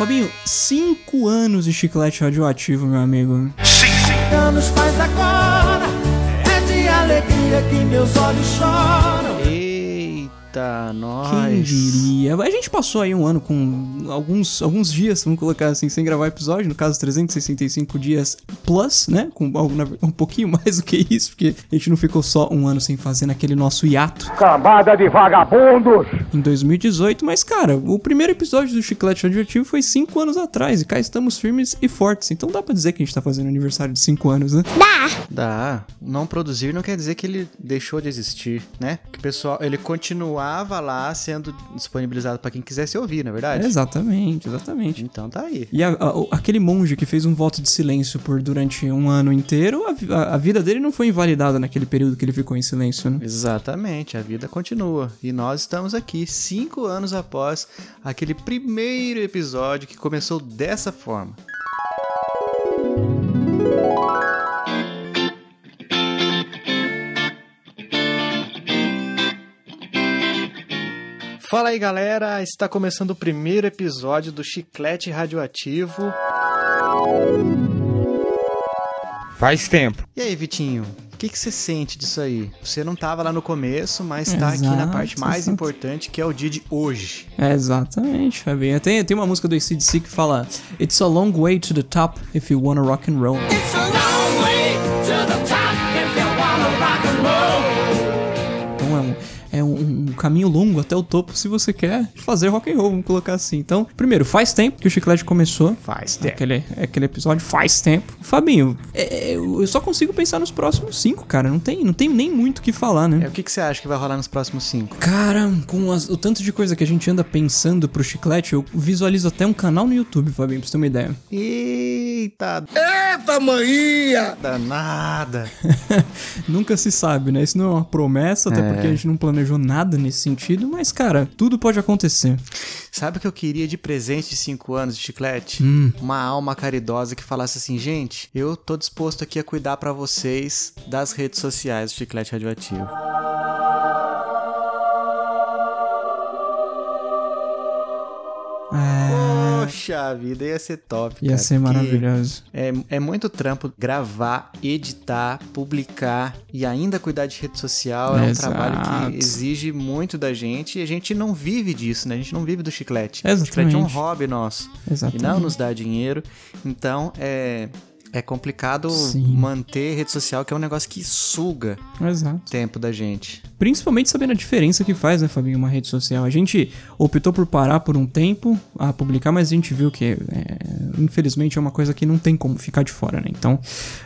Fabinho, cinco anos de chiclete radioativo, meu amigo. Cinco anos faz agora, é de alegria que meus olhos choram. Eita, nós. Quem diria? A gente passou aí um ano com alguns, alguns dias, vamos colocar assim, sem gravar episódio, no caso 365 dias plus, né? Com algo, um pouquinho mais do que isso, porque a gente não ficou só um ano sem fazer naquele nosso hiato Cambada de vagabundos! em 2018, mas cara, o primeiro episódio do Chiclete Radioativo foi cinco anos atrás e cá estamos firmes e fortes, então dá pra dizer que a gente tá fazendo aniversário de cinco anos, né? Dá. Não produzir não quer dizer que ele deixou de existir, né? Que o pessoal, ele continuava lá sendo disponibilizado pra quem quisesse ouvir, na verdade? Exatamente, exatamente. Então tá aí. E a- a- aquele monge que fez um voto de silêncio por durante um ano inteiro, a- a vida dele não foi invalidada naquele período que ele ficou em silêncio, né? Exatamente, a vida continua. E nós estamos aqui, cinco anos após aquele primeiro episódio que começou dessa forma. Fala aí galera, está começando o primeiro episódio do Chiclete Radioativo. Faz tempo. E aí, Vitinho, o que, que você sente disso aí? Você não tava lá no começo, mas tá aqui na parte mais exato. importante, que é o dia de hoje. É, exatamente, Fabinho. Tem, tem uma música do ACDC que fala It's a long way to the top if you wanna rock and roll. It's a long caminho longo até o topo se você quer fazer rock and roll, vamos colocar assim. Então, primeiro, faz tempo que o Chiclete começou. Faz tempo. Aquele, aquele episódio faz tempo. Fabinho, é, eu só consigo pensar nos próximos cinco, cara. Não tem, não tem nem muito o que falar, né? É, o que, que você acha que vai rolar nos próximos cinco? Cara, com as- o tanto de coisa que a gente anda pensando pro chiclete, eu visualizo até um canal no YouTube, Fabinho, pra você ter uma ideia. Eita, Eita, maninha! danada. Nunca se sabe, né? Isso não é uma promessa, até É. porque a gente não planejou nada nesse sentido, mas, cara, tudo pode acontecer. Sabe o que eu queria de presente de cinco anos de chiclete? Hum. Uma alma caridosa que falasse assim, gente, eu tô disposto aqui a cuidar pra vocês das redes sociais do Chiclete Radioativo. É, Poxa vida, ia ser top, ia cara, ser maravilhoso. É, é muito trampo gravar, editar, publicar e ainda cuidar de rede social. É um Exato. trabalho que exige muito da gente e a gente não vive disso, né? A gente não vive do chiclete. O chiclete é um Exatamente. hobby nosso e Exatamente. não nos dá dinheiro. Então é, é complicado Sim. manter rede social, que é um negócio que suga Exato. tempo da gente. Principalmente sabendo a diferença que faz, né, Fabinho, uma rede social. A gente optou por parar por um tempo a publicar, mas a gente viu que, é, infelizmente, é uma coisa que não tem como ficar de fora, né? Então,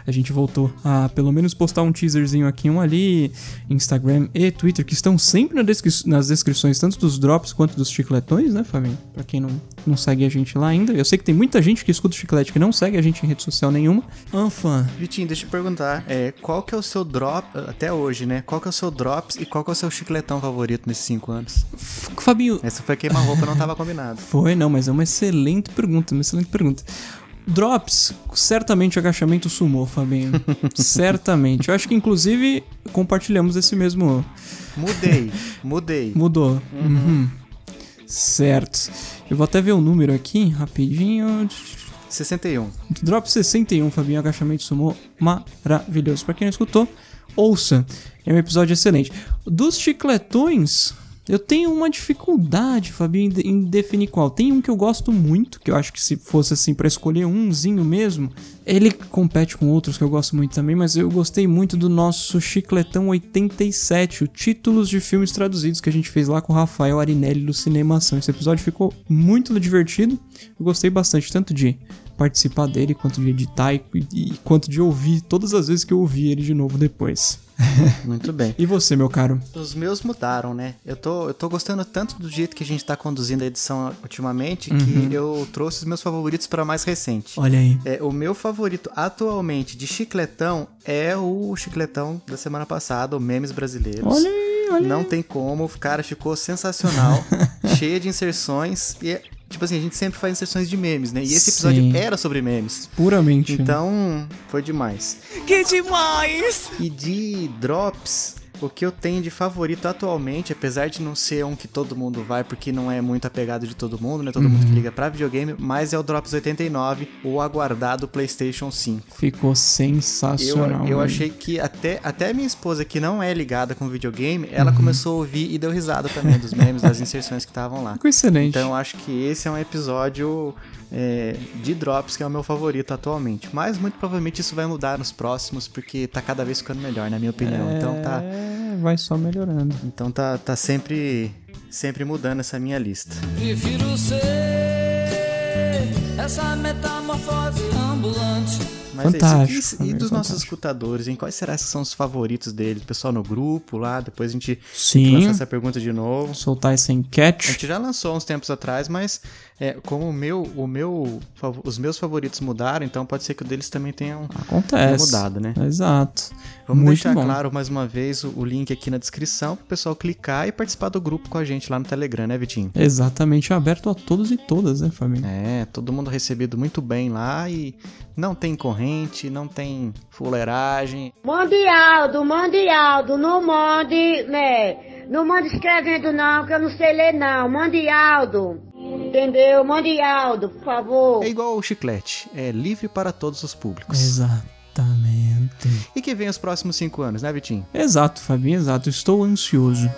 a gente voltou a, pelo menos, postar um teaserzinho aqui, um ali, Instagram e Twitter, que estão sempre na descri- nas descrições, tanto dos drops quanto dos chicletões, né, Fabinho? Pra quem não, não segue a gente lá ainda. Eu sei que tem muita gente que escuta o chiclete que não segue a gente em rede social nenhuma. Anfã, Vitinho, deixa eu te perguntar, é, qual que é o seu drop, até hoje, né? Qual que é o seu drops e qual que é o seu chicletão favorito nesses cinco anos? Fabinho, Essa foi queima-roupa, não tava combinado. Foi, não, mas é uma excelente pergunta, uma excelente pergunta. Drops, certamente agachamento sumou, Fabinho. certamente. Eu acho que, inclusive, compartilhamos esse mesmo. Mudei, mudei. Mudou. Uhum. Certo. Eu vou até ver o número aqui, rapidinho. 61. Drop 61, Fabinho, agachamento sumou. Maravilhoso. Pra quem não escutou, ouça. É um episódio excelente. Dos chicletões, eu tenho uma dificuldade, Fabinho, em de- em definir qual. Tem um que eu gosto muito, que eu acho que se fosse assim pra escolher umzinho mesmo, ele compete com outros que eu gosto muito também, mas eu gostei muito do nosso Chicletão 87, o títulos de filmes traduzidos que a gente fez lá com o Rafael Arinelli do Cinemação. Esse episódio ficou muito divertido. Eu gostei bastante, tanto de participar dele, quanto de editar e, e quanto de ouvir todas as vezes que eu ouvi ele de novo depois. Muito bem. E você, meu caro? Os meus mudaram, né? Eu tô, eu tô gostando tanto do jeito que a gente tá conduzindo a edição ultimamente Uhum. que eu trouxe os meus favoritos para mais recente. Olha aí. É, o meu favorito atualmente de chicletão é o chicletão da semana passada, o Memes Brasileiros. Olha aí, olha Não tem como, cara, ficou sensacional, cheia de inserções e tipo assim, a gente sempre faz inserções de memes, né? E esse episódio Sim. era sobre memes. Puramente. Então, foi demais. Que demais! E de drops, o que eu tenho de favorito atualmente, apesar de não ser um que todo mundo vai, porque não é muito apegado de todo mundo, né? Todo mundo que liga pra videogame, mas é o Drops 89, o aguardado PlayStation 5. Ficou Eu, sensacional. eu velho. achei que até, até minha esposa, que não é ligada com videogame, ela começou a ouvir e deu risada também dos memes, das inserções que estavam lá. Ficou excelente. Então eu acho que esse é um episódio é, de Drops que é o meu favorito atualmente. Mas muito provavelmente isso vai mudar nos próximos, porque tá cada vez ficando melhor, na minha opinião. Então tá, É, vai só melhorando. então tá, tá sempre, sempre mudando essa minha lista. Prefiro ser essa metamorfose ambulante. Mas Fantástico, é isso. E, e dos nossos fantástico. escutadores, em quais será que são os favoritos deles? O pessoal no grupo lá, depois a gente Sim. lança essa pergunta de novo. Soltar esse A enquete. gente já lançou uns tempos atrás, mas é, como o meu, o meu, os meus favoritos mudaram, então pode ser que o deles também tenham, Acontece. mudado, né? Exato. Vamos Muito deixar bom. claro mais uma vez o, o link aqui na descrição pro pessoal clicar e participar do grupo com a gente lá no Telegram, né, Vitinho? Exatamente aberto a todos e todas, né, família? É, todo mundo recebido muito bem lá e não tem corrente, não tem fuleiragem. Mande Aldo, mande Aldo, não mande, né? Não mande escrevendo não, que eu não sei ler não. Mande Aldo, entendeu? Mande Aldo, por favor. É igual o chiclete, é livre para todos os públicos. Exatamente. E que vem os próximos cinco anos, né, Vitinho? Exato, Fabinho, exato. Estou ansioso.